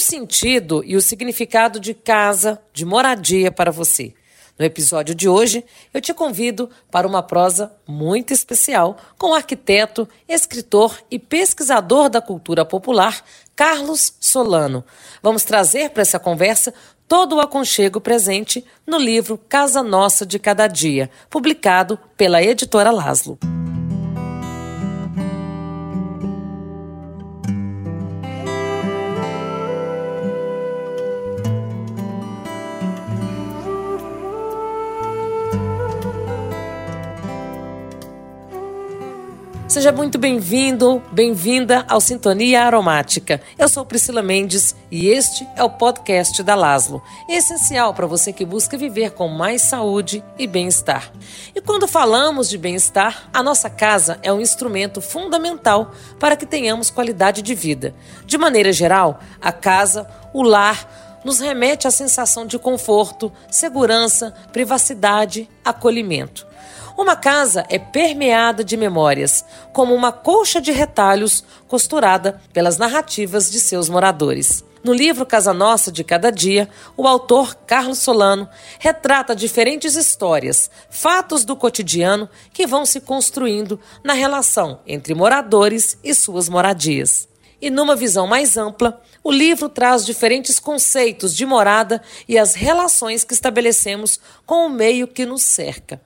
o sentido e o significado de casa, de moradia para você? No episódio de hoje, eu te convido para uma prosa muito especial com o arquiteto, escritor e pesquisador da cultura popular, Carlos Solano. Vamos trazer para essa conversa todo o aconchego presente no livro Casa Nossa de Cada Dia, publicado pela editora Laszlo. Seja muito bem-vindo, bem-vinda ao Sintonia Aromática. Eu sou Priscila Mendes e este é o podcast da Laslo, essencial para você que busca viver com mais saúde e bem-estar. E quando falamos de bem-estar, a nossa casa é um instrumento fundamental para que tenhamos qualidade de vida. De maneira geral, a casa, o lar, nos remete à sensação de conforto, segurança, privacidade, acolhimento. Uma casa é permeada de memórias, como uma colcha de retalhos costurada pelas narrativas de seus moradores. No livro Casa Nossa de Cada Dia, o autor Carlos Solano retrata diferentes histórias, fatos do cotidiano que vão se construindo na relação entre moradores e suas moradias. E numa visão mais ampla, o livro traz diferentes conceitos de morada e as relações que estabelecemos com o meio que nos cerca.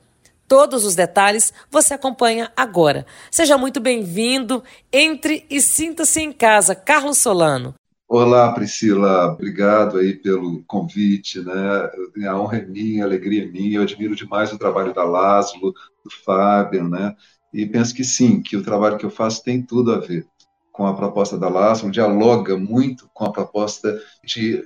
Todos os detalhes você acompanha agora. Seja muito bem-vindo, entre e sinta-se em casa. Carlos Solano. Olá, Priscila, obrigado aí pelo convite, né? A honra é minha, a alegria é minha. Eu admiro demais o trabalho da Laszlo, do Fábio, né? E penso que sim, que o trabalho que eu faço tem tudo a ver com a proposta da Laszlo, dialoga muito com a proposta de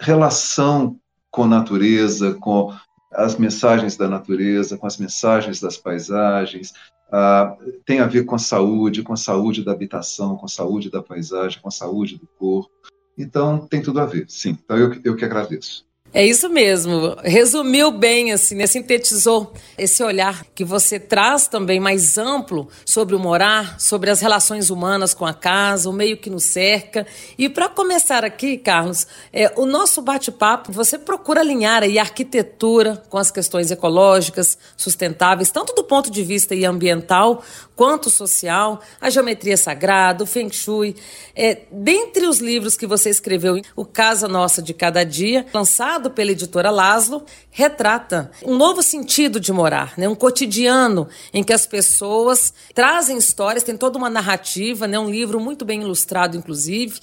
relação com a natureza, com as mensagens da natureza, com as mensagens das paisagens, ah, tem a ver com a saúde, com a saúde da habitação, com a saúde da paisagem, com a saúde do corpo. Então, tem tudo a ver, sim. Então, eu, eu que agradeço. É isso mesmo. Resumiu bem, assim, né? sintetizou esse olhar que você traz também mais amplo sobre o morar, sobre as relações humanas com a casa, o meio que nos cerca. E para começar aqui, Carlos, é, o nosso bate-papo, você procura alinhar aí a arquitetura com as questões ecológicas, sustentáveis, tanto do ponto de vista ambiental quanto social, a geometria sagrada, o Feng Shui. É, dentre os livros que você escreveu, o Casa Nossa de Cada Dia, lançado pela editora Laszlo, retrata um novo sentido de morar, né? um cotidiano em que as pessoas trazem histórias, tem toda uma narrativa, né? um livro muito bem ilustrado, inclusive.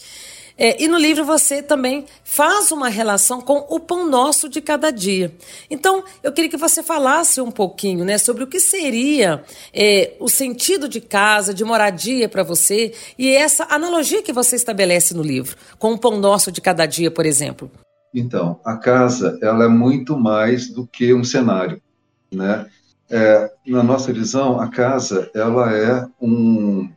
É, e no livro você também faz uma relação com o pão nosso de cada dia. Então, eu queria que você falasse um pouquinho né, sobre o que seria é, o sentido de casa, de moradia para você, e essa analogia que você estabelece no livro, com o pão nosso de cada dia, por exemplo. Então, a casa ela é muito mais do que um cenário, né? É, na nossa visão, a casa ela é um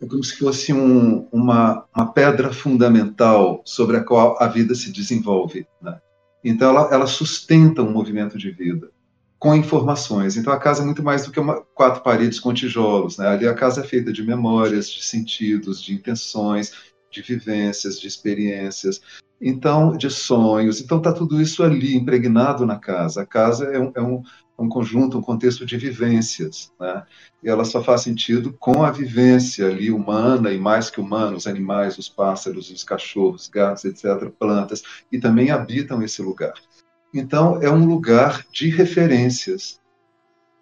é como se fosse um, uma, uma pedra fundamental sobre a qual a vida se desenvolve. Né? Então, ela, ela sustenta um movimento de vida com informações. Então, a casa é muito mais do que uma, quatro paredes com tijolos. Né? Ali a casa é feita de memórias, de sentidos, de intenções, de vivências, de experiências então de sonhos. Então está tudo isso ali impregnado na casa. A casa é um, é um, um conjunto, um contexto de vivências, né? E ela só faz sentido com a vivência ali humana e mais que humana, os animais, os pássaros, os cachorros, gatos, etc., plantas, e também habitam esse lugar. Então é um lugar de referências,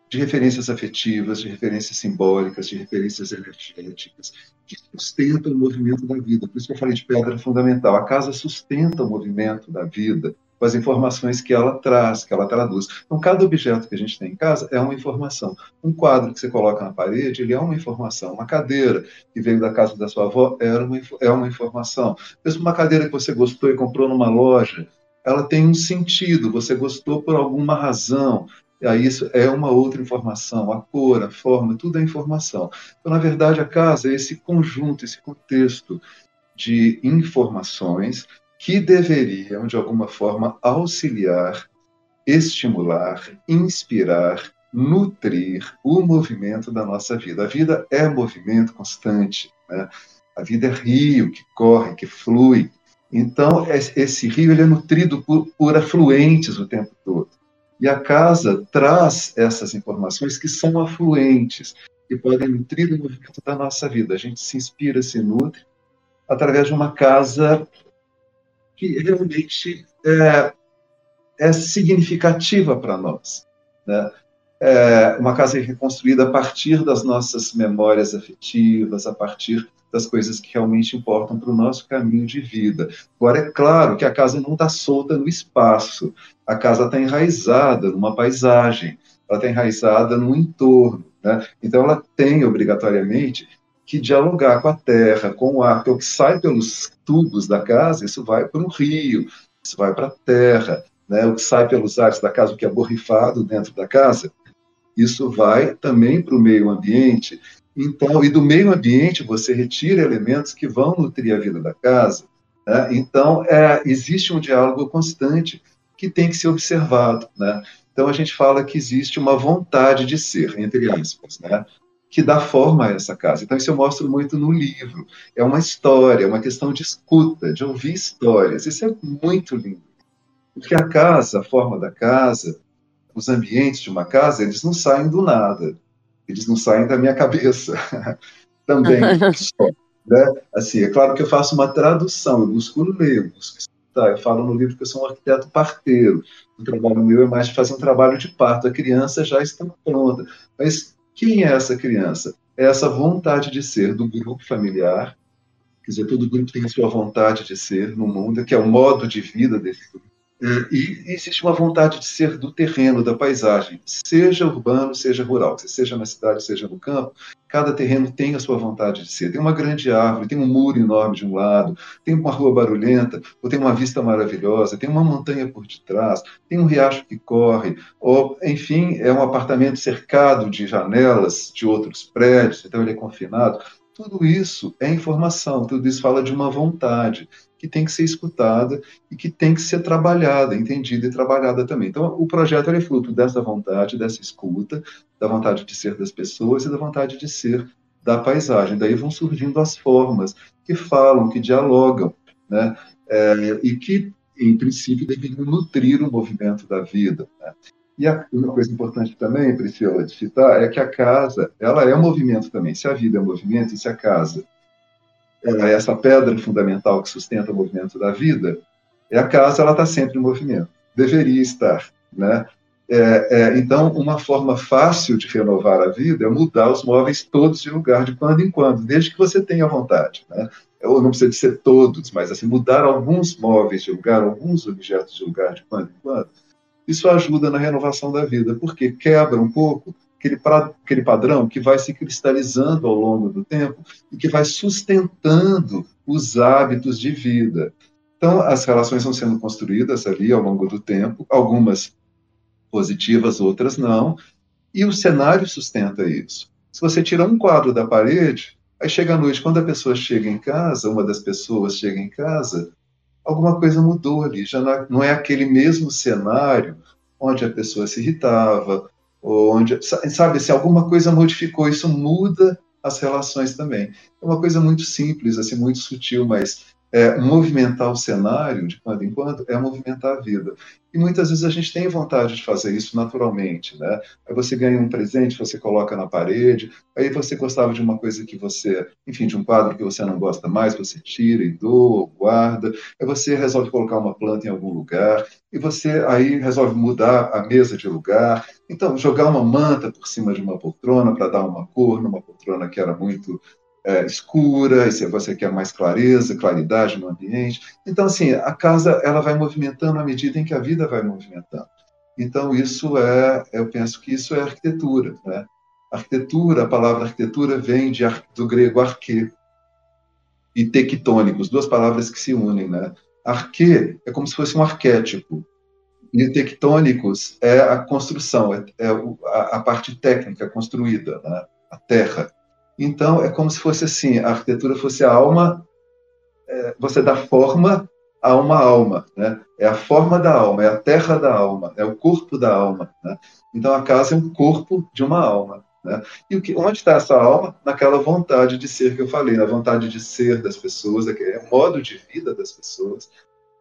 de referências afetivas, de referências simbólicas, de referências energéticas, que sustentam o movimento da vida. Por isso que eu falei de pedra fundamental. A casa sustenta o movimento da vida com as informações que ela traz, que ela traduz. Então, cada objeto que a gente tem em casa é uma informação. Um quadro que você coloca na parede, ele é uma informação. Uma cadeira que veio da casa da sua avó era uma, é uma informação. Mesmo uma cadeira que você gostou e comprou numa loja, ela tem um sentido, você gostou por alguma razão, aí isso é uma outra informação, a cor, a forma, tudo é informação. Então, na verdade, a casa é esse conjunto, esse contexto de informações que deveriam, de alguma forma, auxiliar, estimular, inspirar, nutrir o movimento da nossa vida. A vida é movimento constante, né? a vida é rio que corre, que flui. Então, esse rio ele é nutrido por, por afluentes o tempo todo. E a casa traz essas informações que são afluentes, que podem nutrir o movimento da nossa vida. A gente se inspira, se nutre através de uma casa que realmente é, é significativa para nós. Né? É uma casa reconstruída a partir das nossas memórias afetivas, a partir das coisas que realmente importam para o nosso caminho de vida. Agora, é claro que a casa não está solta no espaço, a casa está enraizada numa paisagem, ela está enraizada no entorno. Né? Então, ela tem, obrigatoriamente, que dialogar com a terra, com o ar, porque o que sai pelos tubos da casa, isso vai para o rio, isso vai para a terra, né? o que sai pelos ares da casa, o que é borrifado dentro da casa, isso vai também para o meio ambiente. Então, e do meio ambiente você retira elementos que vão nutrir a vida da casa. Né? Então, é, existe um diálogo constante que tem que ser observado. Né? Então, a gente fala que existe uma vontade de ser, entre aspas, né? Que dá forma a essa casa. Então, isso eu mostro muito no livro. É uma história, é uma questão de escuta, de ouvir histórias. Isso é muito lindo. Porque a casa, a forma da casa, os ambientes de uma casa, eles não saem do nada. Eles não saem da minha cabeça. Também. né? Assim, é claro que eu faço uma tradução, eu busco ler, eu busco escutar. Eu falo no livro que eu sou um arquiteto parteiro. O trabalho meu é mais de fazer um trabalho de parto. A criança já está pronta. Mas quem é essa criança? É essa vontade de ser do grupo familiar, quer dizer, todo grupo tem a sua vontade de ser no mundo, que é o modo de vida desse grupo. É, e existe uma vontade de ser do terreno, da paisagem, seja urbano, seja rural, seja na cidade, seja no campo, cada terreno tem a sua vontade de ser. Tem uma grande árvore, tem um muro enorme de um lado, tem uma rua barulhenta, ou tem uma vista maravilhosa, tem uma montanha por detrás, tem um riacho que corre, ou, enfim, é um apartamento cercado de janelas de outros prédios, então ele é confinado. Tudo isso é informação, tudo isso fala de uma vontade que tem que ser escutada e que tem que ser trabalhada, entendida e trabalhada também. Então, o projeto é fruto dessa vontade, dessa escuta, da vontade de ser das pessoas e da vontade de ser da paisagem. Daí vão surgindo as formas que falam, que dialogam, né? É, e que, em princípio, deveriam nutrir o movimento da vida. Né? E a, uma coisa importante também, Priscila, de citar, é que a casa, ela é um movimento também. Se a vida é um movimento e se a casa essa pedra fundamental que sustenta o movimento da vida, é a casa, ela está sempre em movimento. Deveria estar, né? É, é, então, uma forma fácil de renovar a vida é mudar os móveis todos de lugar de quando em quando, desde que você tenha vontade. Né? Ou não precisa de ser todos, mas assim, mudar alguns móveis de lugar, alguns objetos de lugar de quando em quando, isso ajuda na renovação da vida, porque quebra um pouco aquele, pra, aquele padrão que vai se cristalizando ao longo do tempo e que vai sustentando os hábitos de vida. Então, as relações vão sendo construídas ali ao longo do tempo, algumas positivas, outras não, e o cenário sustenta isso. Se você tira um quadro da parede, aí chega a noite, quando a pessoa chega em casa, uma das pessoas chega em casa, alguma coisa mudou ali, já não é, aquele mesmo cenário onde a pessoa se irritava, onde, sabe, se alguma coisa modificou, isso muda as relações também. É uma coisa muito simples, assim, muito sutil, mas é, movimentar o cenário de quando em quando é movimentar a vida. E muitas vezes a gente tem vontade de fazer isso naturalmente, né? Aí você ganha um presente, você coloca na parede, aí você gostava de uma coisa que você, enfim, de um quadro que você não gosta mais, você tira e doa, guarda, aí você resolve colocar uma planta em algum lugar, e você aí resolve mudar a mesa de lugar, então jogar uma manta por cima de uma poltrona para dar uma cor numa poltrona que era muito é, escura, e se você quer mais clareza, claridade no ambiente. Então, assim, a casa ela vai movimentando à medida em que a vida vai movimentando. Então, isso é, eu penso que isso é arquitetura. Né? Arquitetura, a palavra arquitetura vem de, do grego arque e tectônicos, duas palavras que se unem. Né? Arque é como se fosse um arquétipo, e tectônicos é a construção, é, é a, a, parte técnica construída, né? a terra. Então, é como se fosse assim: a arquitetura fosse a alma, é, você dá forma a uma alma, né? É a forma da alma, é a terra da alma, é o corpo da alma. Né? Então, a casa é um corpo de uma alma. Né? E o que, onde está essa alma? Naquela vontade de ser que eu falei, na vontade de ser das pessoas, é o modo de vida das pessoas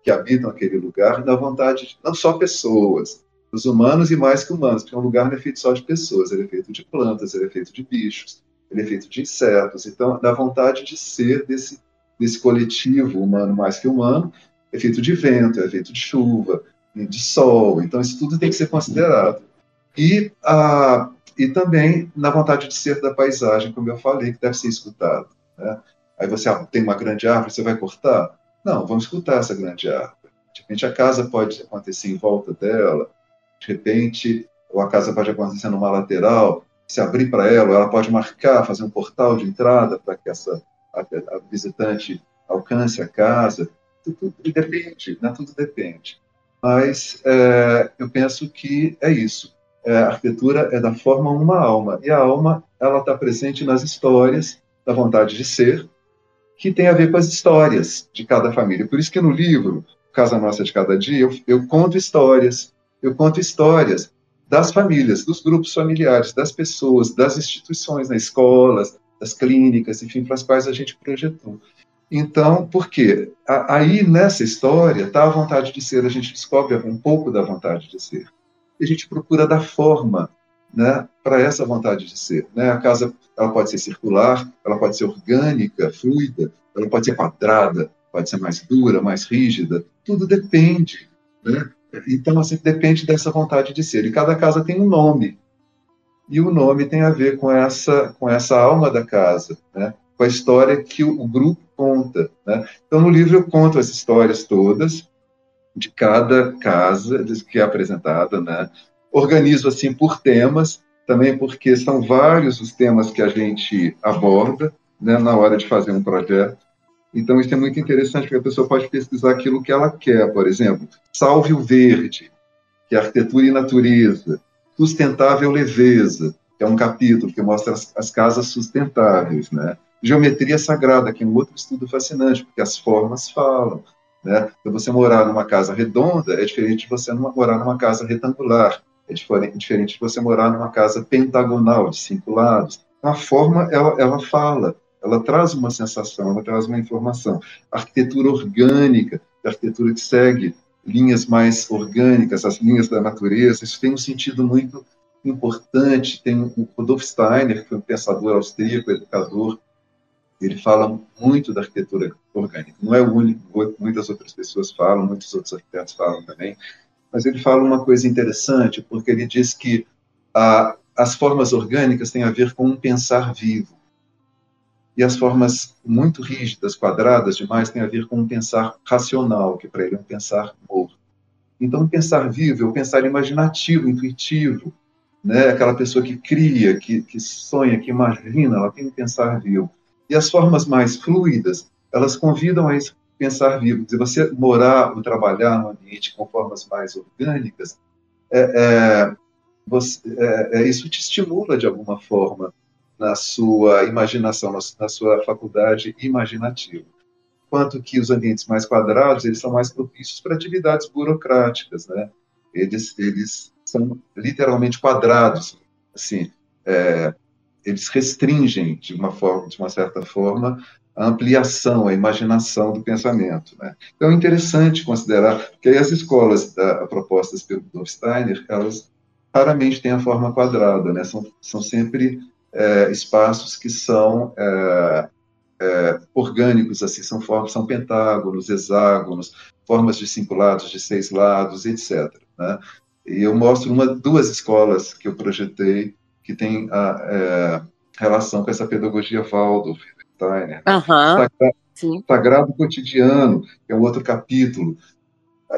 que habitam aquele lugar, na vontade de, não só pessoas, os humanos e mais que humanos, porque um lugar não é feito só de pessoas, ele é feito de plantas, ele é feito de bichos, ele é feito de insetos. Então, na vontade de ser desse, desse coletivo humano mais que humano, é feito de vento, é feito de chuva, de sol. Então, isso tudo tem que ser considerado. E, a, e também na vontade de ser da paisagem, como eu falei, que deve ser escutado. Né? Aí você ah, tem uma grande árvore, você vai cortar? Não, vamos escutar essa grande árvore. De repente, a casa pode acontecer em volta dela, de repente, ou a casa pode acontecer numa lateral, se abrir para ela, ela pode marcar, fazer um portal de entrada para que essa a, a visitante alcance a casa. Tudo, tudo depende, né? tudo depende. Mas é, eu penso que é isso. É, a arquitetura é da forma uma alma, e a alma ela está presente nas histórias da vontade de ser, que tem a ver com as histórias de cada família. Por isso que no livro Casa Nossa de Cada Dia, eu, eu conto histórias, eu conto histórias das famílias, dos grupos familiares, das pessoas, das instituições, nas escolas, das clínicas, enfim, para as quais a gente projetou. Então, por quê? Aí, nessa história, está a vontade de ser, a gente descobre um pouco da vontade de ser. E a gente procura dar forma né, para essa vontade de ser. Né? A casa ela pode ser circular, ela pode ser orgânica, fluida, ela pode ser quadrada, pode ser mais dura, mais rígida, tudo depende. Né? Então, assim, depende dessa vontade de ser. E cada casa tem um nome. E o nome tem a ver com essa, com essa alma da casa, né? com a história que o, grupo conta. Né? Então, no livro eu conto as histórias todas de cada casa que é apresentada, né? Organizo assim por temas, também porque são vários os temas que a gente aborda, né, na hora de fazer um projeto. Então, isso é muito interessante, porque a pessoa pode pesquisar aquilo que ela quer, por exemplo, Salve o Verde, que é arquitetura e natureza, Sustentável Leveza, que é um capítulo que mostra as, as casas sustentáveis, né? Geometria Sagrada, que é um outro estudo fascinante, porque as formas falam. Né? Então, você morar numa casa redonda é diferente de você morar numa casa retangular, é diferente, de você morar numa casa pentagonal, de cinco lados. Então, a forma, ela, ela fala, ela traz uma sensação, ela traz uma informação. A arquitetura orgânica, a arquitetura que segue linhas mais orgânicas, as linhas da natureza, isso tem um sentido muito importante. Tem o Rudolf Steiner, que foi um pensador austríaco, educador, ele fala muito da arquitetura orgânica. Não é o único, muitas outras pessoas falam, muitos outros arquitetos falam também, mas ele fala uma coisa interessante, porque ele diz que a, as formas orgânicas têm a ver com um pensar vivo. E as formas muito rígidas, quadradas demais, têm a ver com um pensar racional, que para ele é um pensar morto. Então, um pensar vivo é um pensar imaginativo, intuitivo, né? aquela pessoa que cria, que, que sonha, que imagina, ela tem um pensar vivo. E as formas mais fluidas, elas convidam a esse pensar vivo. Se você morar ou trabalhar num ambiente com formas mais orgânicas, é, é, você, é, é isso te estimula de alguma forma na sua imaginação, na, sua faculdade imaginativa. Quanto que os ambientes mais quadrados, eles são mais propícios para atividades burocráticas, né? Eles, eles são literalmente quadrados, assim, é, eles restringem de uma forma, de uma certa forma, a ampliação, a imaginação do pensamento. Né? Então é interessante considerar que as escolas da, propostas pelo Rudolf Steiner, elas raramente têm a forma quadrada, né? são, são sempre é, espaços que são é, é, orgânicos, assim, são formas, são pentágonos, hexágonos, formas de cinco lados, de seis lados, etc. Né? E eu mostro uma, duas escolas que eu projetei que tem a é, relação com essa pedagogia Waldorf, Steiner. Uhum, Sagrado, Sagrado Cotidiano, é um outro capítulo.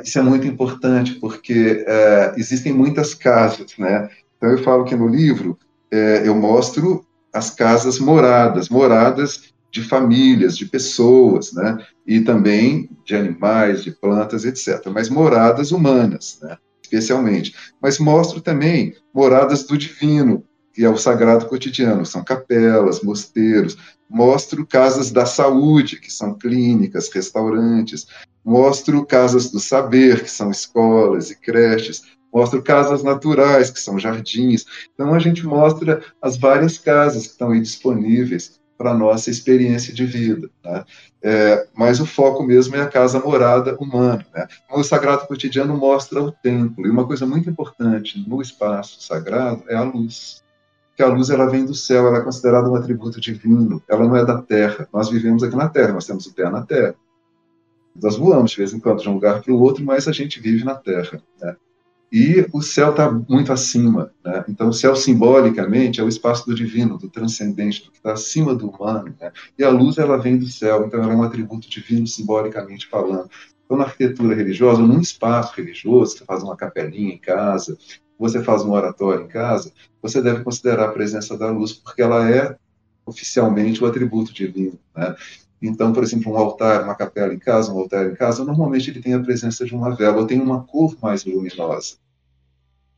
Isso é muito importante, porque é, existem muitas casas, né? Então, eu falo que no livro é, eu mostro as casas moradas, moradas de famílias, de pessoas, né? E também de animais, de plantas, etc. Mas moradas humanas, né? Especialmente. Mas mostro também moradas do divino, que é o sagrado cotidiano, são capelas, mosteiros. Mostro casas da saúde, que são clínicas, restaurantes. Mostro casas do saber, que são escolas e creches. Mostro casas naturais, que são jardins. Então, a gente mostra as várias casas que estão aí disponíveis para a nossa experiência de vida. Né? É, mas o foco mesmo é a casa morada humana. Né? O Sagrado Cotidiano mostra o templo, e uma coisa muito importante no espaço sagrado é a luz. Que a luz ela vem do céu, ela é considerada um atributo divino, ela não é da terra. Nós vivemos aqui na terra, nós temos o pé na terra. Nós voamos de vez em quando de um lugar para o outro, mas a gente vive na terra. Né? E o céu está muito acima. Né? Então, o céu, simbolicamente, é o espaço do divino, do transcendente, do que está acima do humano. Né? E a luz, ela vem do céu, então ela é um atributo divino, simbolicamente falando. Então, na arquitetura religiosa, num espaço religioso, você faz uma capelinha em casa, você faz um oratório em casa, você deve considerar a presença da luz, porque ela é oficialmente o atributo divino. Né? Então, por exemplo, um altar, uma capela em casa, um altar em casa, normalmente ele tem a presença de uma vela, ou tem uma cor mais luminosa.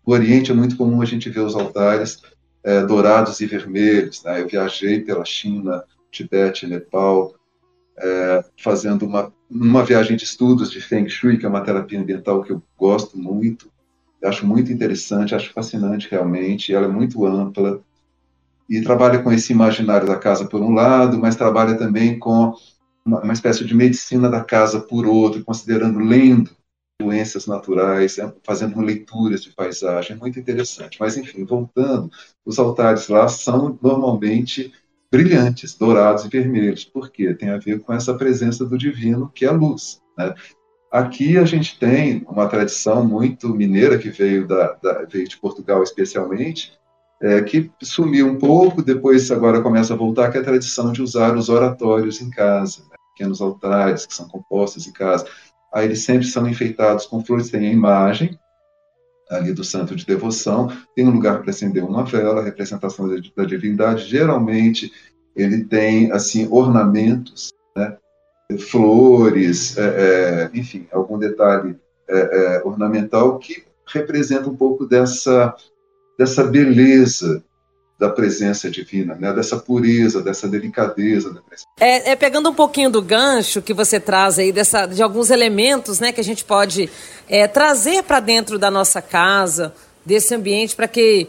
No Oriente é muito comum a gente ver os altares é, dourados e vermelhos. Né? Eu viajei pela China, Tibete, Nepal, é, fazendo uma, uma viagem de estudos de Feng Shui, que é uma terapia ambiental que eu gosto muito, acho muito interessante, acho fascinante realmente, ela é muito ampla, e trabalha com esse imaginário da casa por um lado, mas trabalha também com uma, uma espécie de medicina da casa por outro, considerando, lendo doenças naturais, é, fazendo leituras de paisagem, muito interessante. Mas, enfim, voltando, os altares lá são normalmente brilhantes, dourados e vermelhos. Por quê? Tem a ver com essa presença do divino, que é a luz. Né? Aqui a gente tem uma tradição muito mineira que veio, da, da veio de Portugal especialmente, é, que sumiu um pouco, depois agora começa a voltar, que é a tradição de usar os oratórios em casa, né? pequenos altares que são compostos em casa. Aí eles sempre são enfeitados com flores, tem a imagem ali do santo de devoção, tem um lugar para acender uma vela, representação da divindade. Geralmente ele tem assim ornamentos, né? flores, é, é, enfim, algum detalhe é, é ornamental que representa um pouco dessa dessa beleza da presença divina, né? dessa pureza, dessa delicadeza. Da é, é, pegando um pouquinho do gancho que você traz aí, dessa, de alguns elementos né, que a gente pode é, trazer para dentro da nossa casa, desse ambiente, para que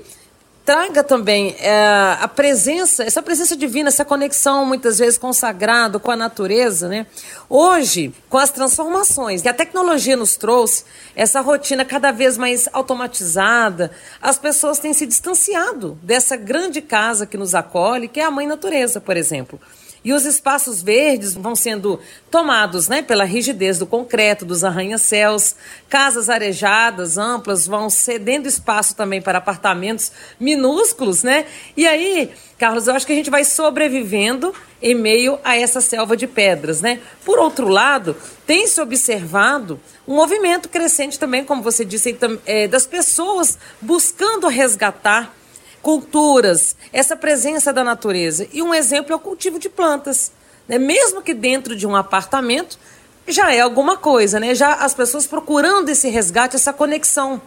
traga também é, a presença, essa presença divina, essa conexão muitas vezes com o sagrado, com a natureza, né? Hoje, com as transformações que a tecnologia nos trouxe, essa rotina cada vez mais automatizada, as pessoas têm se distanciado dessa grande casa que nos acolhe, que é a mãe natureza, por exemplo. E os espaços verdes vão sendo tomados né, pela rigidez do concreto, dos arranha-céus. Casas arejadas, amplas, vão cedendo espaço também para apartamentos minúsculos, né? E aí, Carlos, eu acho que a gente vai sobrevivendo em meio a essa selva de pedras, né? Por outro lado, tem se observado um movimento crescente também, como você disse, é, das pessoas buscando resgatar culturas, essa presença da natureza. E um exemplo é o cultivo de plantas. Né? Mesmo que dentro de um apartamento, já é alguma coisa, né? Já as pessoas procurando esse resgate, essa conexão.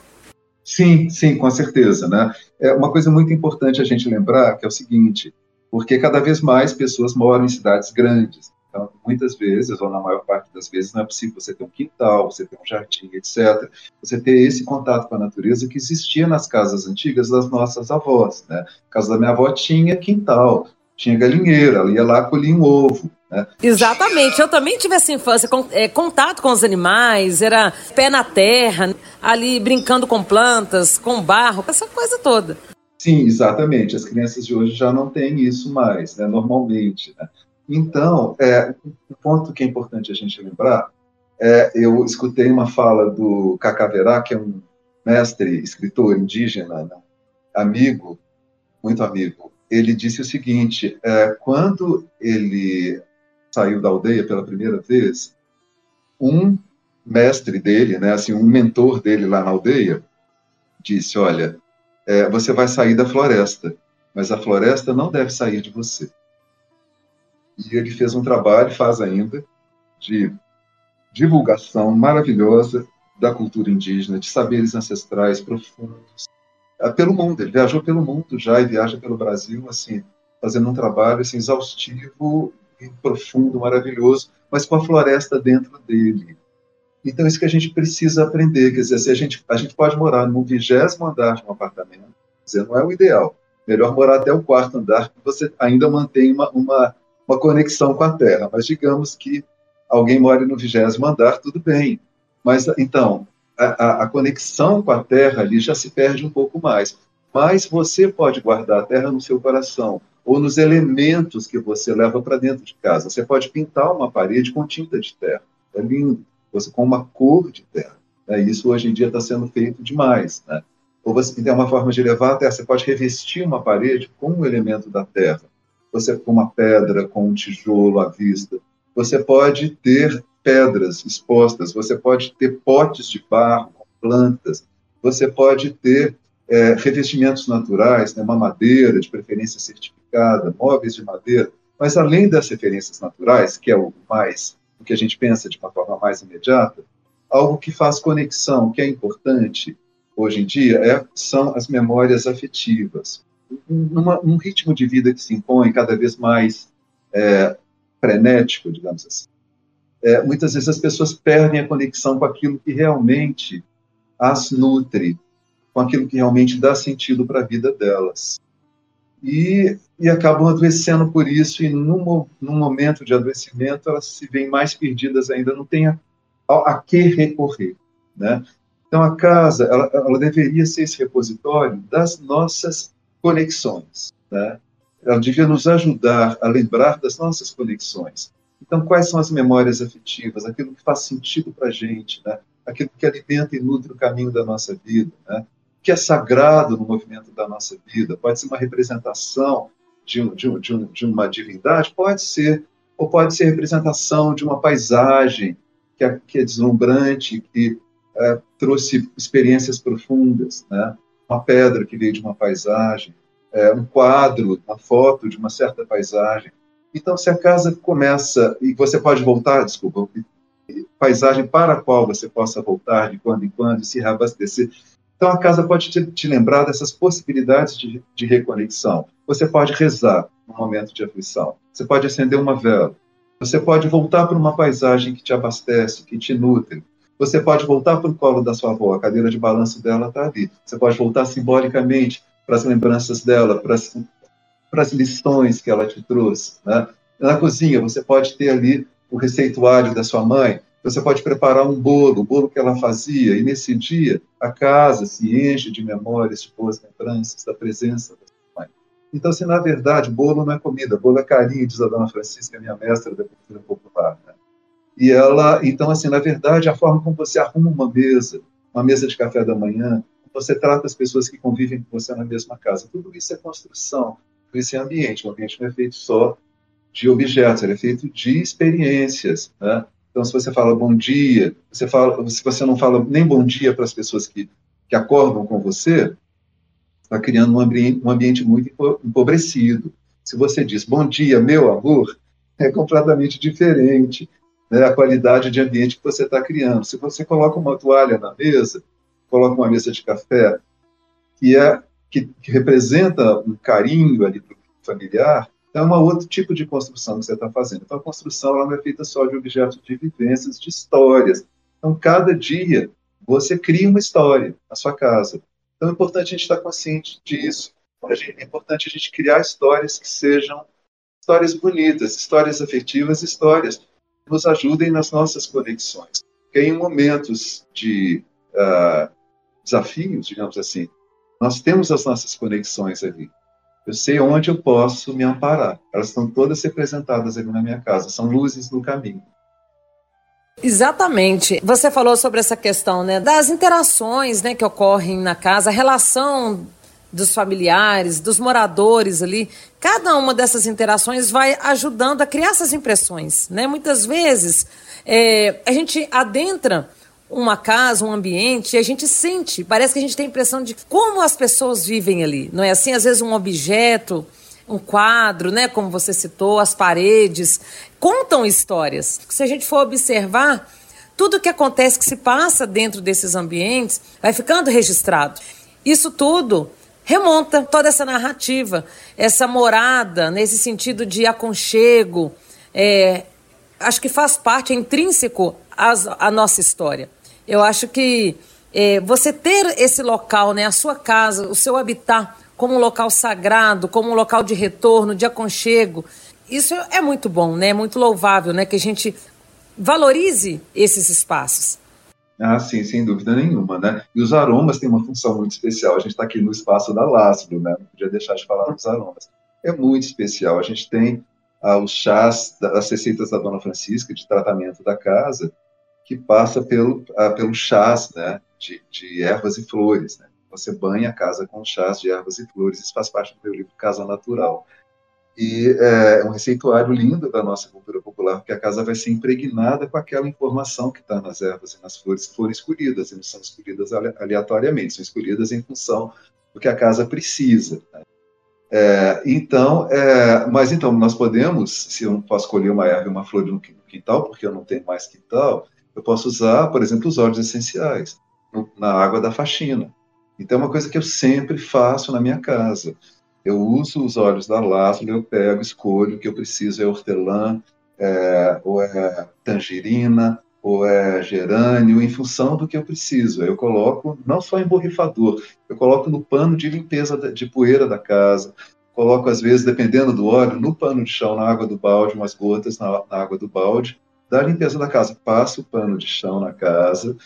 Sim, sim, com certeza, né? É uma coisa muito importante a gente lembrar que é o seguinte, porque cada vez mais pessoas moram em cidades grandes. Então, muitas vezes, ou na maior parte das vezes, não é possível você ter um quintal, você ter um jardim, etc. Você ter esse contato com a natureza que existia nas casas antigas das nossas avós. Né? A casa da minha avó tinha quintal, tinha galinheira, ela ia lá colher um ovo. Né? Exatamente, eu também tive essa infância, com, é, contato com os animais, era pé na terra, ali brincando com plantas, com barro, essa coisa toda. Sim, exatamente. As crianças de hoje já não têm isso mais, né, normalmente. Né? Então, é, um ponto que é importante a gente lembrar, é, eu escutei uma fala do Cacaverá, que é um mestre, escritor indígena, né, amigo, muito amigo. Ele disse o seguinte: é, quando ele saiu da aldeia pela primeira vez, um mestre dele, né, assim, um mentor dele lá na aldeia, disse: Olha, é, você vai sair da floresta, mas a floresta não deve sair de você. E ele fez um trabalho, faz ainda, de divulgação maravilhosa da cultura indígena, de saberes ancestrais profundos, é, pelo mundo. Ele viajou pelo mundo já e viaja pelo Brasil, assim, fazendo um trabalho assim, exaustivo e profundo, maravilhoso, mas com a floresta dentro dele. Então, isso que a gente precisa aprender. Quer dizer, se a, gente, a gente pode morar no vigésimo andar de um apartamento, quer dizer, não é o ideal. Melhor morar até o quarto andar, que você ainda mantém uma, uma, uma conexão com a Terra. Mas digamos que alguém mora no vigésimo andar, tudo bem. Mas, então, a, a, conexão com a Terra ali já se perde um pouco mais. Mas você pode guardar a Terra no seu coração ou nos elementos que você leva para dentro de casa. Você pode pintar uma parede com tinta de terra. É lindo você com uma cor de terra. Né? Isso hoje em dia está sendo feito demais. Né? Ou você tem uma forma de levar a terra, você pode revestir uma parede com um elemento da terra. Você com uma pedra, com um tijolo à vista. Você pode ter pedras expostas, você pode ter potes de barro plantas, você pode ter é, revestimentos naturais, né, uma madeira, de preferência certificada, móveis de madeira, mas além das referências naturais, que é o mais o que a gente pensa de uma forma mais imediata, algo que faz conexão, que é importante hoje em dia, é, são as memórias afetivas. Numa, num ritmo de vida que se impõe cada vez mais é, frenético, digamos assim, é, muitas vezes as pessoas perdem a conexão com aquilo que realmente as nutre, com aquilo que realmente dá sentido para a vida delas e, e acabam adoecendo por isso, e num, num momento de adoecimento elas se veem mais perdidas ainda, não tem a, a, a que recorrer. Né? Então a casa, ela, ela, deveria ser esse repositório das nossas conexões. Né? Ela devia nos ajudar a lembrar das nossas conexões. Então, quais são as memórias afetivas, aquilo que faz sentido para a gente, né? aquilo que alimenta e nutre o caminho da nossa vida, né? que é sagrado no movimento da nossa vida, pode ser uma representação de, de, de, de uma divindade, pode ser, ou pode ser representação de uma paisagem que é, que é deslumbrante, que é, trouxe experiências profundas, né? Uma pedra que veio de uma paisagem, é, um quadro, uma foto de uma certa paisagem. Então, se a casa começa, e você pode voltar, desculpa, paisagem para a qual você possa voltar de quando em quando e se reabastecer, então, a casa pode te, te lembrar dessas possibilidades de, de, reconexão. Você pode rezar no momento de aflição. Você pode acender uma vela. Você pode voltar para uma paisagem que te abastece, que te nutre. Você pode voltar para o colo da sua avó, a cadeira de balanço dela está ali. Você pode voltar simbolicamente para as lembranças dela, para as, lições que ela te trouxe. Né? Na cozinha, você pode ter ali o receituário da sua mãe, você pode preparar um bolo, o bolo que ela fazia, e nesse dia a casa se enche de memórias, de boas lembranças da presença da sua mãe. Então, assim, na verdade, bolo não é comida, bolo é carinho, diz a dona Francisca, minha mestra da cultura popular. Né? E ela, então, assim, na verdade, a forma como você arruma uma mesa, uma mesa de café da manhã, você trata as pessoas que convivem com você na mesma casa, tudo isso é construção, tudo isso é ambiente. O ambiente não é feito só de objetos, ele é feito de experiências, né? Então, se você fala bom dia, você fala, se você não fala nem bom dia para as pessoas que, que acordam com você, está criando um ambiente, um ambiente muito empobrecido. Se você diz bom dia, meu amor, é completamente diferente né, a qualidade de ambiente que você está criando. Se você coloca uma toalha na mesa, coloca uma mesa de café, que, é, que, que representa um carinho ali para o familiar, é um outro tipo de construção que você está fazendo. Então, a construção ela não é feita só de objetos de vivências, de histórias. Então, cada dia, você cria uma história na sua casa. Então, é importante a gente estar consciente disso. É importante a gente criar histórias que sejam histórias bonitas, histórias afetivas, histórias nos ajudem nas nossas conexões. Porque em momentos de uh, desafios, digamos assim, nós temos as nossas conexões ali. Eu sei onde eu posso me amparar. Elas estão todas representadas ali na minha casa. São luzes no caminho. Exatamente. Você falou sobre essa questão, né, das interações, né, que ocorrem na casa, a relação dos familiares, dos moradores ali. Cada uma dessas interações vai ajudando a criar essas impressões, né? Muitas vezes é, a gente adentra uma casa, um ambiente, e a gente sente, parece que a gente tem a impressão de como as pessoas vivem ali. Não é assim? Às vezes um objeto, um quadro, né, como você citou, as paredes, contam histórias. Se a gente for observar, tudo que acontece, que se passa dentro desses ambientes, vai ficando registrado. Isso tudo remonta toda essa narrativa, essa morada, nesse sentido de aconchego, é, acho que faz parte, é intrínseco as, a nossa história. Eu acho que é, você ter esse local, né, a sua casa, o seu habitat, como um local sagrado, como um local de retorno, de aconchego, isso é muito bom, né? É muito louvável, né? Que a gente valorize esses espaços. Ah, sim, sem dúvida nenhuma, né? E os aromas têm uma função muito especial. A gente está aqui no espaço da Lázaro, né? Não podia deixar de falar dos aromas. É muito especial. A gente tem ah, os chás, as receitas da Dona Francisca de tratamento da casa, que passa pelo, ah, pelo chás, né? De, de ervas e flores, né? Você banha a casa com chás de ervas e flores. Isso faz parte do meu livro Casa Natural. E é um receituário lindo da nossa cultura popular, porque a casa vai ser impregnada com aquela informação que está nas ervas e nas flores que foram escolhidas, e não são escolhidas aleatoriamente, são escolhidas em função do que a casa precisa. Né? É, então, é, mas então, nós podemos, se eu posso colher uma erva e uma flor no quintal, porque eu não tenho mais quintal, eu posso usar, por exemplo, os óleos essenciais no, na água da faxina. Então, é uma coisa que eu sempre faço na minha casa eu uso os óleos da Lázaro, eu pego, escolho o que eu preciso, é hortelã, é, ou é tangerina, ou é gerânio, em função do que eu preciso. Eu coloco não só em borrifador, eu coloco no pano de limpeza de poeira da casa, coloco às vezes, dependendo do óleo, no pano de chão, na água do balde, umas gotas na, na água do balde, da limpeza da casa. Passo o pano de chão na casa,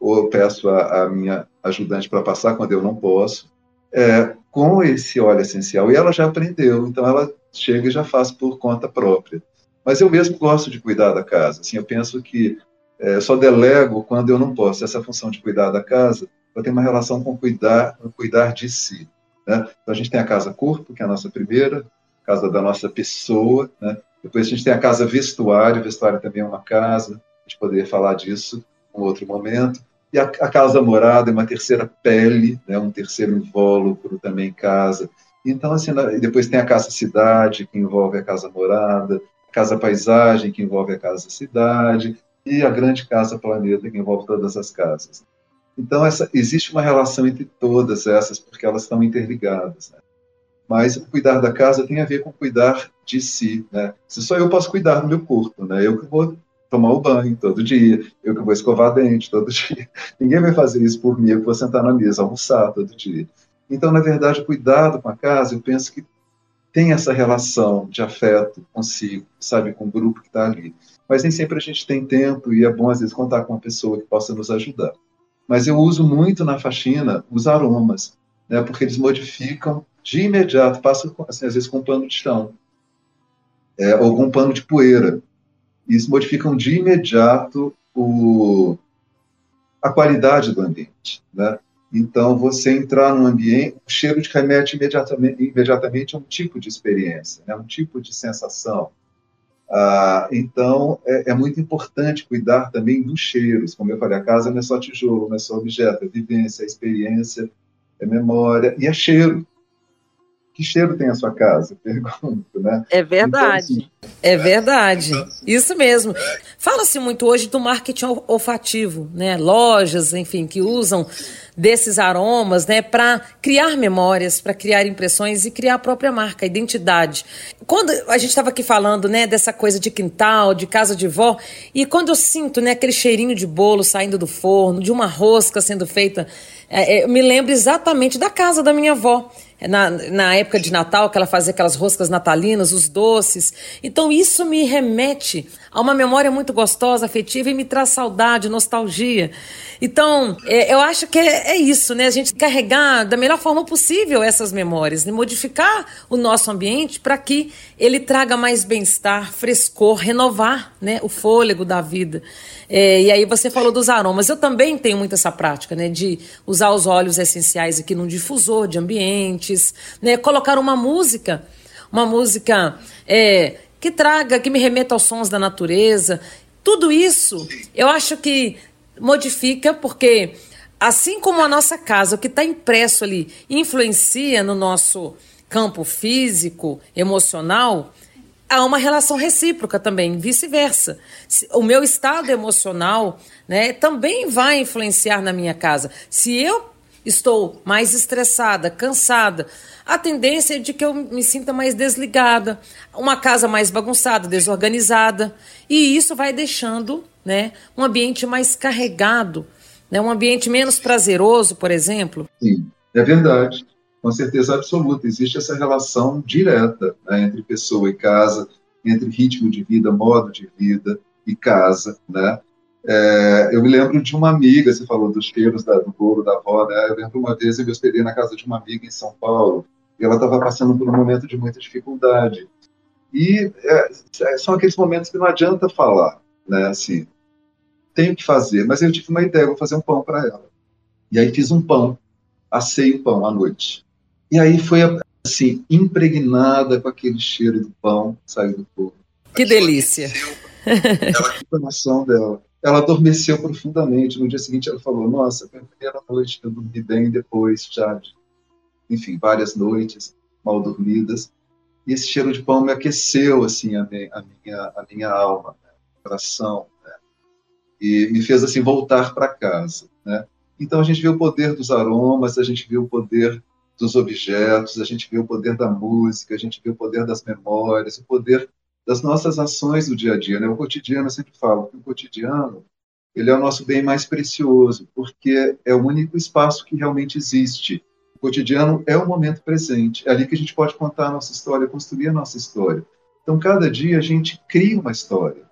ou peço a, a minha ajudante para passar quando eu não posso. É, com esse óleo essencial. E ela já aprendeu, então ela chega e já faz por conta própria. Mas eu mesmo gosto de cuidar da casa. Assim, eu penso que é, só delego quando eu não posso. Essa função de cuidar da casa, eu tenho uma relação com cuidar, cuidar de si. Né? Então a gente tem a casa corpo, que é a nossa primeira, casa da nossa pessoa. Né? Depois a gente tem a casa vestuário, vestuário também é uma casa. A gente poderia falar disso em outro momento. E a, a casa morada é uma terceira pele, né, um terceiro invólucro também casa. Então, assim, depois tem a casa cidade, que envolve a casa morada, a casa paisagem, que envolve a casa cidade, e a grande casa planeta, que envolve todas as casas. Então, essa, existe uma relação entre todas essas, porque elas estão interligadas. Né? Mas cuidar da casa tem a ver com cuidar de si. Né? Se só eu posso cuidar do meu corpo, né? eu que vou tomar o banho todo dia, eu que vou escovar dente todo dia. Ninguém vai fazer isso por mim, eu vou sentar na mesa, almoçar todo dia. Então, na verdade, cuidado com a casa, eu penso que tem essa relação de afeto consigo, sabe, com o grupo que está ali. Mas nem sempre a gente tem tempo e é bom, às vezes, contar com uma pessoa que possa nos ajudar. Mas eu uso muito na faxina os aromas, né, porque eles modificam de imediato, passo assim, às vezes com um pano de chão, é, ou com um pano de poeira isso modificam de imediato o, a qualidade do ambiente. Né? Então, você entrar num ambiente, o cheiro te remete imediatamente, imediatamente a um tipo de experiência, né? um tipo de sensação. Ah, então, é, é, muito importante cuidar também dos cheiros. Como eu falei, a casa não é só tijolo, não é só objeto, é vivência, é experiência, é memória e é cheiro que cheiro tem a sua casa? Pergunto, né? É verdade. Então, assim, é verdade. Isso mesmo. Fala-se muito hoje do marketing olfativo, né? Lojas, enfim, que usam desses aromas, né, para criar memórias, para criar impressões e criar a própria marca, a identidade. Quando a gente estava aqui falando, né, dessa coisa de quintal, de casa de vó, e quando eu sinto, né, aquele cheirinho de bolo saindo do forno, de uma rosca sendo feita, é, é, eu me lembro exatamente da casa da minha avó na, na época de Natal, que ela fazia aquelas roscas natalinas, os doces. Então, isso me remete a uma memória muito gostosa, afetiva e me traz saudade, nostalgia. Então, é, eu acho que é, é, isso, né? A gente carregar da melhor forma possível essas memórias, e modificar o nosso ambiente para que ele traga mais bem-estar, frescor, renovar né, o fôlego da vida. É, e aí você falou dos aromas. Eu também tenho muito essa prática, né? De usar os óleos essenciais aqui num difusor de né? Colocar uma música, uma música é, que traga, que me remeta aos sons da natureza. Tudo isso eu acho que modifica, porque assim como a nossa casa, o que está impresso ali, influencia no nosso campo físico, emocional, há uma relação recíproca também, vice-versa. O meu estado emocional né, também vai influenciar na minha casa. Se eu estou mais estressada, cansada, a tendência é de que eu me sinta mais desligada, uma casa mais bagunçada, desorganizada, e isso vai deixando né? Um ambiente mais carregado, né? Um ambiente menos prazeroso, por exemplo? Sim, é verdade. Com certeza absoluta. Existe essa relação direta né, entre pessoa e casa, entre ritmo de vida, modo de vida e casa, né? É, eu me lembro de uma amiga, você falou dos cheiros da, do bolo da avó, né? Eu lembro uma vez eu me hospedei na casa de uma amiga em São Paulo e ela estava passando por um momento de muita dificuldade. E é, é, são aqueles momentos que não adianta falar, né? Assim, tenho que fazer, mas eu tive uma ideia, vou fazer um pão para ela. E aí fiz um pão, assei o pão à noite. E aí foi assim impregnada com aquele cheiro do pão saindo do forno. Que delícia! Ela, o coração dela ela adormeceu profundamente. No dia seguinte, ela falou: Nossa, foi a primeira noite que eu dormi bem depois já de, enfim, várias noites mal dormidas. E esse cheiro de pão me aqueceu assim a minha, a minha, a minha alma, né? coração, né? e me fez assim voltar para casa. Né? Então a gente vê o poder dos aromas, a gente vê o poder dos objetos, a gente vê o poder da música, a gente vê o poder das memórias, o poder das nossas ações do dia a dia. Né? O cotidiano, eu sempre falo que o cotidiano ele é o nosso bem mais precioso, porque é o único espaço que realmente existe. O cotidiano é o momento presente, é ali que a gente pode contar a nossa história, construir a nossa história. Então, cada dia a gente cria uma história,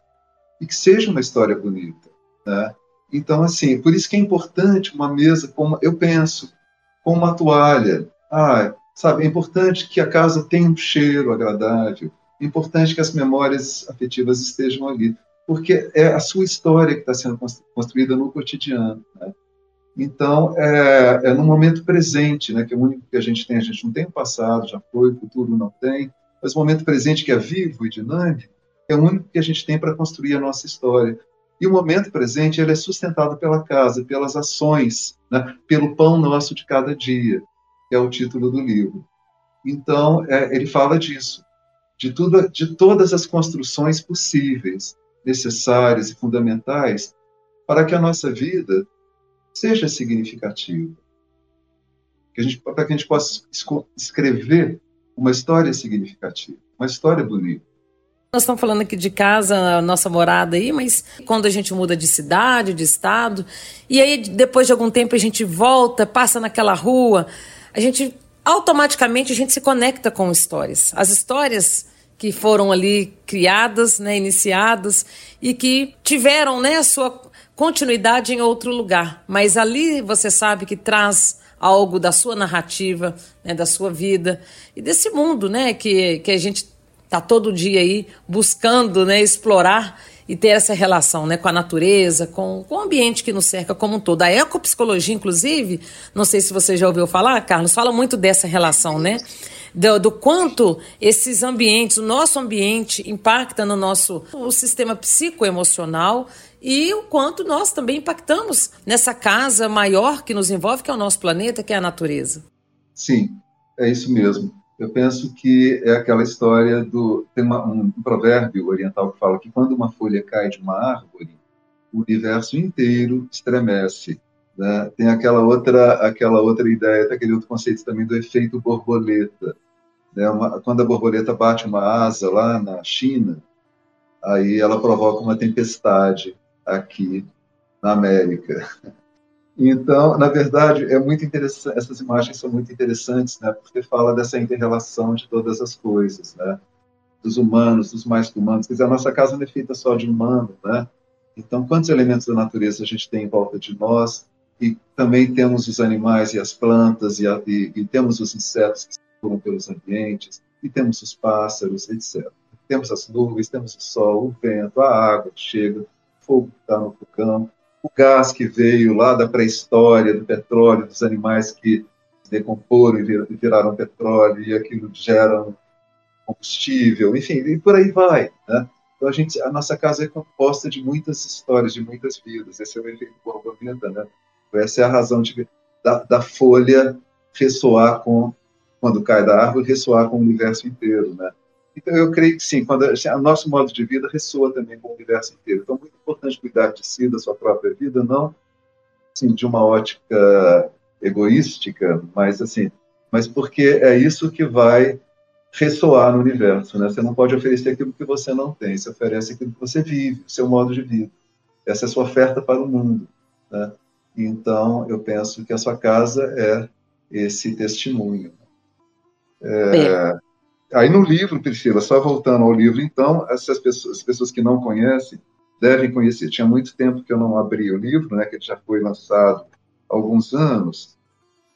e que seja uma história bonita. Né? Então, assim, por isso que é importante uma mesa, como eu penso, com uma toalha. Ah, sabe, é importante que a casa tenha um cheiro agradável, importante que as memórias afetivas estejam ali, porque é a sua história que está sendo construída no cotidiano. Né? Então, é, é, no momento presente, né, que é o único que a gente tem. A gente não tem o passado, já foi, o futuro não tem, mas o momento presente, que é vivo e dinâmico, é o único que a gente tem para construir a nossa história. E o momento presente ele é sustentado pela casa, pelas ações, né, pelo pão nosso de cada dia, que é o título do livro. Então, é, ele fala disso de, tudo, de todas as construções possíveis, necessárias e fundamentais para que a nossa vida seja significativa. Que a gente, para que a gente possa escrever uma história significativa, uma história bonita. Nós estamos falando aqui de casa, nossa morada aí, mas quando a gente muda de cidade, de estado, e aí depois de algum tempo a gente volta, passa naquela rua, a gente automaticamente a gente se conecta com histórias. As histórias que foram ali criadas, né, iniciadas e que tiveram né, a sua continuidade em outro lugar. Mas ali você sabe que traz algo da sua narrativa, né, da sua vida e desse mundo né, que, que a gente está todo dia aí buscando né, explorar e ter essa relação né, com a natureza, com, com o ambiente que nos cerca como um todo. A ecopsicologia, inclusive, não sei se você já ouviu falar, Carlos, fala muito dessa relação, né? Do, do, quanto esses ambientes, o nosso ambiente, impacta no nosso o sistema psicoemocional e o quanto nós também impactamos nessa casa maior que nos envolve, que é o nosso planeta, que é a natureza. Sim, é isso mesmo. Eu penso que é aquela história do. Tem uma, um provérbio oriental que fala que quando uma folha cai de uma árvore, o universo inteiro estremece. Né? Tem aquela outra, aquela outra ideia, aquele outro conceito também do efeito borboleta. Né? Uma, quando a borboleta bate uma asa lá na China, aí ela provoca uma tempestade aqui na América. Então, na verdade, é muito interessante, essas imagens são muito interessantes, né, porque fala dessa interrelação de todas as coisas, né, dos humanos, dos mais humanos. Quer dizer, a nossa casa não é feita só de humano, né? Então, quantos elementos da natureza a gente tem em volta de nós? E também temos os animais e as plantas, e, e, e temos os insetos que circulam pelos ambientes, e temos os pássaros, etc. Temos as nuvens, temos o sol, o vento, a água que chega, o fogo que está no vulcão o gás que veio lá da pré-história, do petróleo, dos animais que se decomporam e viraram petróleo, e aquilo gera combustível, enfim, e por aí vai. Né? Então, a, gente, a nossa casa é composta de muitas histórias, de muitas vidas. Esse é o efeito borboleta, né? Essa é a razão de, da, da folha ressoar com, quando cai da árvore, ressoar com o universo inteiro, né? Então, eu creio que sim, quando assim, o nosso modo de vida ressoa também com o universo inteiro. Então, é muito importante cuidar de si, da sua própria vida, não assim, de uma ótica egoística, mas assim, mas porque é isso que vai ressoar no universo, né? Você não pode oferecer aquilo que você não tem, você oferece aquilo que você vive, o seu modo de vida. essa é a sua oferta para o mundo. Né? Então, eu penso que a sua casa é esse testemunho. É, aí no livro, Priscila, só voltando ao livro, então, essas pessoas, as pessoas que não conhecem devem conhecer. Tinha muito tempo que eu não abri o livro, né, que ele já foi lançado há alguns anos,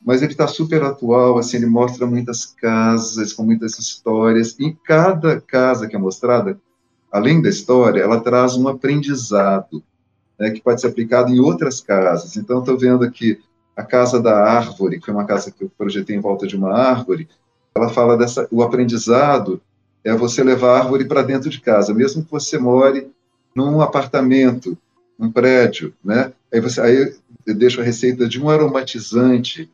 mas ele está super atual, assim, ele mostra muitas casas com muitas histórias. E cada casa que é mostrada, além da história, ela traz um aprendizado né, que pode ser aplicado em outras casas. Então, estou vendo aqui a Casa da Árvore, que foi uma casa que eu projetei em volta de uma árvore, ela fala dessa, o aprendizado é você levar a árvore para dentro de casa, mesmo que você more num apartamento, num prédio, né? Aí você, aí eu deixo a receita de um aromatizante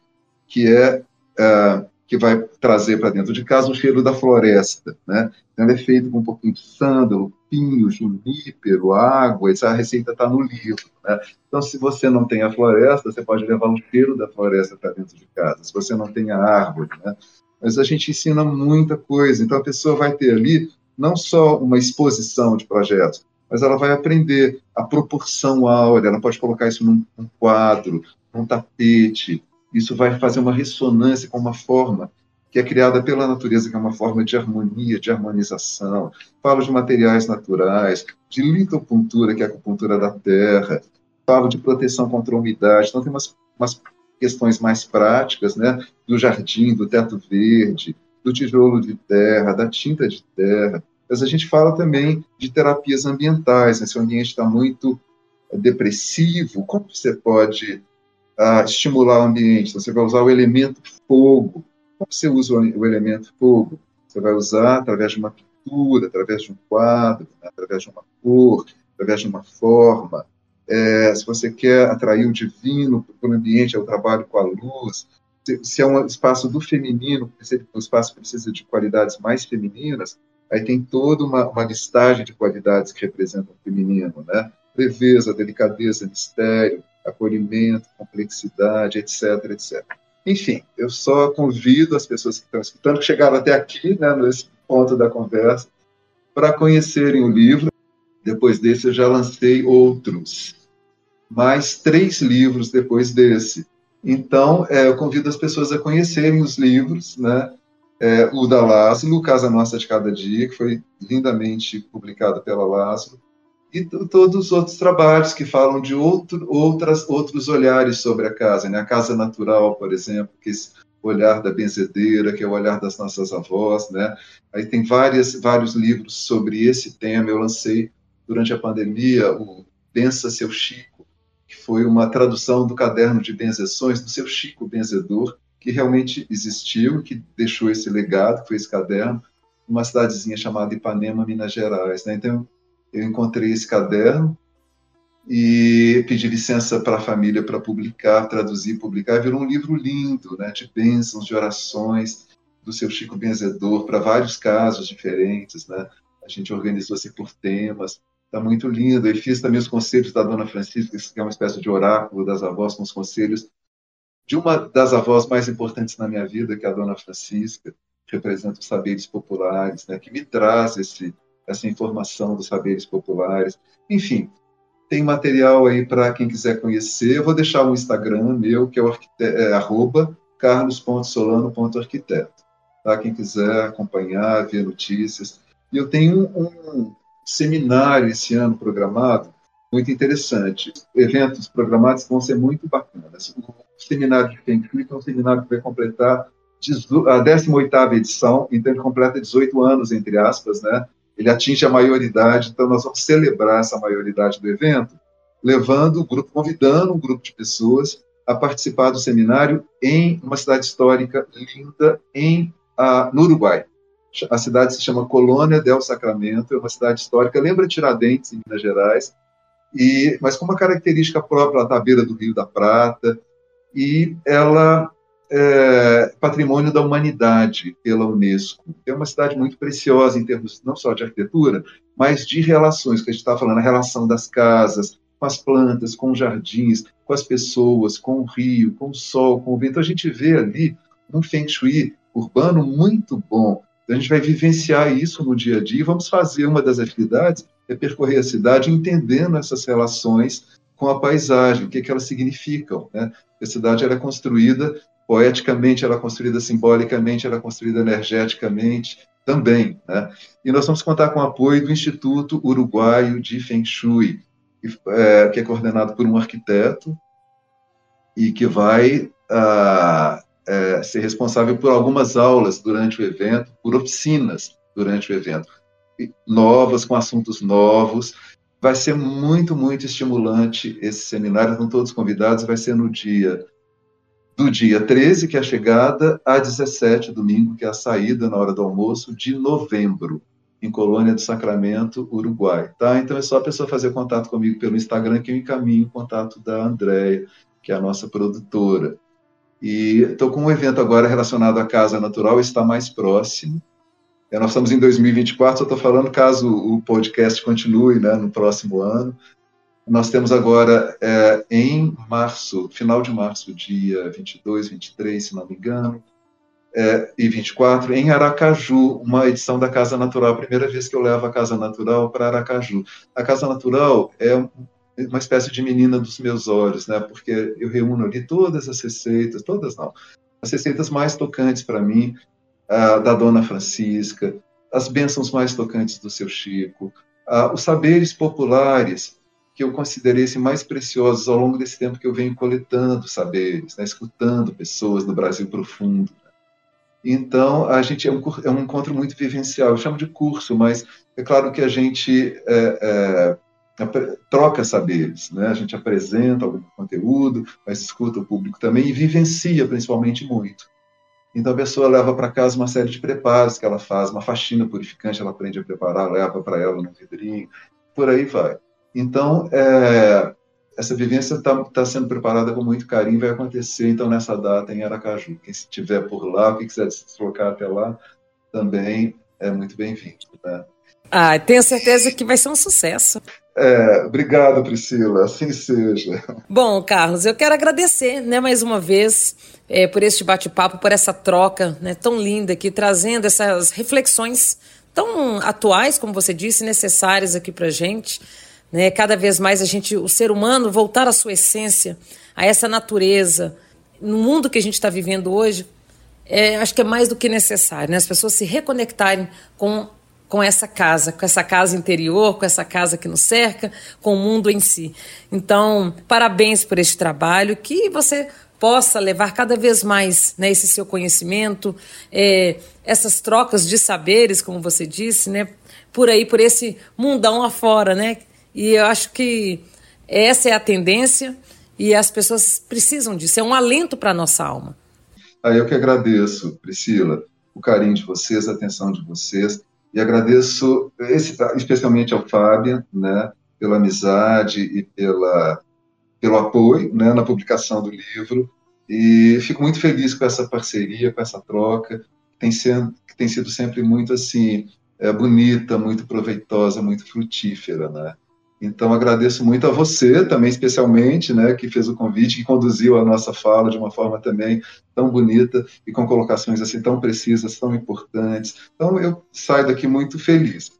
que é uh, que vai trazer para dentro de casa o cheiro da floresta, né? Então, ele é feito com um pouquinho de sândalo, pinho, junípero, água, essa receita está no livro, né? Então, se você não tem a floresta, você pode levar o cheiro da floresta para dentro de casa. Se você não tem a árvore, né? Mas a gente ensina muita coisa. Então, a pessoa vai ter ali não só uma exposição de projetos, mas ela vai aprender a proporção áurea, ela pode colocar isso num quadro, num tapete, isso vai fazer uma ressonância com uma forma que é criada pela natureza, que é uma forma de harmonia, de harmonização. Falo de materiais naturais, de litopuntura, que é a acupuntura da terra. Falo de proteção contra a umidade. Então, tem umas, umas questões mais práticas, né? Do jardim, do teto verde, do tijolo de terra, da tinta de terra. Mas a gente fala também de terapias ambientais. Né? Se o ambiente está muito depressivo, como você pode estimular o ambiente. Então, você vai usar o elemento fogo. Como você usa o elemento fogo? Você vai usar através de uma pintura, através de um quadro, né? através de uma cor, através de uma forma. É, se você quer atrair o divino para o ambiente, é o trabalho com a luz. Se, se é um espaço do feminino, o espaço precisa de qualidades mais femininas, aí tem toda uma, uma listagem de qualidades que representam o feminino, né? Leveza, delicadeza, mistério, acolhimento, complexidade, etc, etc. Enfim, eu só convido as pessoas que estão escutando, que chegaram até aqui, né, nesse ponto da conversa, para conhecerem o livro. Depois desse, eu já lancei outros, mais três livros depois desse. Então, é, eu convido as pessoas a conhecerem os livros, né? É, o da Lázaro, Casa Nossa de Cada Dia, que foi lindamente publicado pela Lázaro, e todos os outros trabalhos que falam de outro, outras, outros olhares sobre a casa, né? A casa natural, por exemplo, que é esse olhar da benzedeira, que é o olhar das nossas avós, né? Aí tem várias, vários livros sobre esse tema. Eu lancei durante a pandemia o Bença Seu Chico, que foi uma tradução do caderno de benzeções do seu Chico Benzedor, que realmente existiu, que deixou esse legado, foi esse caderno, uma cidadezinha chamada Ipanema, Minas Gerais. Né? Então, eu encontrei esse caderno e pedi licença para a família para publicar, traduzir, publicar. Virou um livro lindo, né, de bênçãos, de orações do seu Chico Benzedor para vários casos diferentes, né? A gente organizou assim por temas. Está muito lindo. E fiz também os conselhos da Dona Francisca, que é uma espécie de oráculo das avós, com os conselhos de uma das avós mais importantes na minha vida, que é a Dona Francisca, que representa os saberes populares, né? Que me traz esse essa informação dos saberes populares. Enfim, tem material aí para quem quiser conhecer. Eu vou deixar o Instagram meu, que é, é arroba carlos.solano.arquiteto. Tá? Quem quiser acompanhar, ver notícias. E eu tenho um, um seminário esse ano programado, muito interessante. Eventos programados vão ser muito bacanas. O seminário de Shui é um seminário que vai completar a 18ª edição, então ele completa 18 anos, entre aspas, né? Ele atinge a maioridade, então nós vamos celebrar essa maioridade do evento, levando o grupo, convidando um grupo de pessoas a participar do seminário em uma cidade histórica linda em a, no Uruguai. A cidade se chama Colônia del Sacramento, é uma cidade histórica, lembra Tiradentes, em Minas Gerais, e, mas com uma característica própria, ela está à beira do Rio da Prata, e ela é, patrimônio da humanidade pela Unesco. É uma cidade muito preciosa em termos não só de arquitetura, mas de relações, que a gente está falando, a relação das casas, com as plantas, com os jardins, com as pessoas, com o rio, com o sol, com o vento. A gente vê ali um feng shui urbano muito bom. Então, a gente vai vivenciar isso no dia a dia. Vamos fazer uma das atividades é percorrer a cidade entendendo essas relações com a paisagem, o que, que elas significam. Né? A cidade ela é construída poeticamente, ela é construída simbolicamente, ela é construída energeticamente também. Né? E nós vamos contar com o apoio do Instituto Uruguaio de Feng Shui, que é, que é coordenado por um arquiteto e que vai ah, é, ser responsável por algumas aulas durante o evento, por oficinas durante o evento, novas, com assuntos novos. Vai ser muito, muito estimulante esse seminário, estão todos convidados, vai ser no dia do dia 13, que é a chegada, a 17, domingo, que é a saída na hora do almoço, de novembro, em Colônia do Sacramento, Uruguai. Tá? Então é só a pessoa fazer contato comigo pelo Instagram que eu encaminho o contato da Andréia, que é a nossa produtora. E estou com um evento agora relacionado à Casa Natural, está mais próximo. É, nós estamos em 2024, eu estou falando caso o podcast continue né, no próximo ano. Nós temos agora, é, em março, final de março, dia 22, 23, se não me engano, é, e 24, em Aracaju, uma edição da Casa Natural. Primeira vez que eu levo a Casa Natural para Aracaju. A Casa Natural é uma espécie de menina dos meus olhos, né? Porque eu reúno ali todas as receitas, todas não, as receitas mais tocantes para mim, da Dona Francisca, as bênçãos mais tocantes do seu Chico, os saberes populares que eu considerei assim, mais preciosos ao longo desse tempo que eu venho coletando saberes, né? escutando pessoas do Brasil profundo. Então, a gente é um, é um encontro muito vivencial. Eu chamo de curso, mas é claro que a gente é, é, troca saberes, né? A gente apresenta algum conteúdo, mas escuta o público também e vivencia principalmente muito. Então a pessoa leva para casa uma série de preparos que ela faz, uma faxina purificante, ela aprende a preparar, leva para ela no vidrinho, por aí vai. Então é, essa vivência está tá sendo preparada com muito carinho, vai acontecer então nessa data em Aracaju. Quem estiver por lá, quem quiser se deslocar até lá, também é muito bem-vindo. Né? Ah, tenho certeza que vai ser um sucesso. É, obrigado, Priscila. Assim seja. Bom, Carlos, eu quero agradecer, né, mais uma vez, é, por este bate-papo, por essa troca, né, tão linda aqui, trazendo essas reflexões tão atuais, como você disse, necessárias aqui para gente. Né, cada vez mais a gente, o ser humano, voltar à sua essência, a essa natureza, no mundo que a gente está vivendo hoje, é, acho que é mais do que necessário, né? As pessoas se reconectarem com com essa casa, com essa casa interior, com essa casa que nos cerca, com o mundo em si. Então, parabéns por este trabalho, que você possa levar cada vez mais né, esse seu conhecimento, é, essas trocas de saberes, como você disse, né, por aí, por esse mundão afora, né? E eu acho que essa é a tendência e as pessoas precisam disso, é um alento para a nossa alma. Ah, eu que agradeço, Priscila, o carinho de vocês, a atenção de vocês. E agradeço esse, especialmente ao Fábio, né, pela amizade e pela, pelo apoio né, na publicação do livro. E fico muito feliz com essa parceria, com essa troca, que tem, sendo, que tem sido sempre muito assim, é, bonita, muito proveitosa, muito frutífera. Né? Então, agradeço muito a você também, especialmente, né, que fez o convite, que conduziu a nossa fala de uma forma também tão bonita e com colocações assim tão precisas, tão importantes. Então, eu saio daqui muito feliz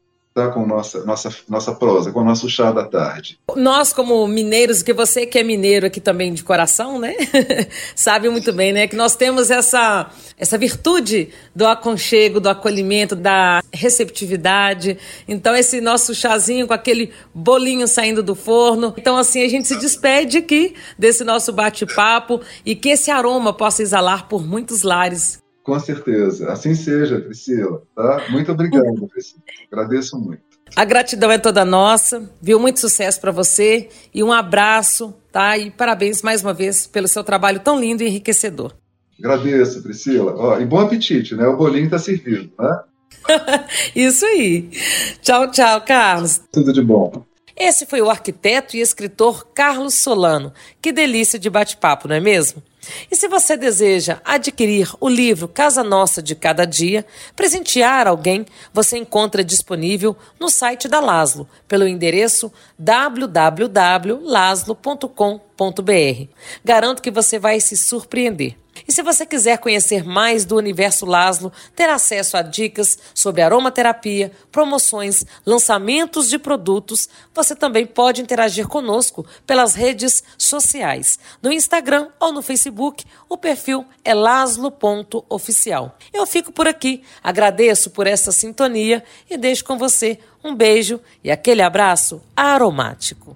com nossa, nossa, nossa prosa, com o nosso chá da tarde. Nós, como mineiros, que você que é mineiro aqui também de coração, né? Sabe muito bem, né? Que nós temos essa, essa virtude do aconchego, do acolhimento, da receptividade. Então, esse nosso chazinho com aquele bolinho saindo do forno. Então, assim, a gente se despede aqui desse nosso bate-papo e que esse aroma possa exalar por muitos lares com certeza. Assim seja, Priscila. Tá? Muito obrigado, Priscila. Agradeço muito. A gratidão é toda nossa, viu? Muito sucesso para você e um abraço, tá? E parabéns mais uma vez pelo seu trabalho tão lindo e enriquecedor. Agradeço, Priscila. Ó, e bom apetite, né? O bolinho está servido, né? Isso aí. Tchau, tchau, Carlos. Tudo de bom. Esse foi o arquiteto e escritor Carlos Solano. Que delícia de bate-papo, não é mesmo? E se você deseja adquirir o livro Casa Nossa de Cada Dia, presentear alguém, você encontra disponível no site da Laslo, pelo endereço www.laslo.com.br. Garanto que você vai se surpreender. E se você quiser conhecer mais do universo Laszlo, ter acesso a dicas sobre aromaterapia, promoções, lançamentos de produtos, você também pode interagir conosco pelas redes sociais. No Instagram ou no Facebook, o perfil é laslo.oficial. Eu fico por aqui, agradeço por essa sintonia e deixo com você um beijo e aquele abraço aromático.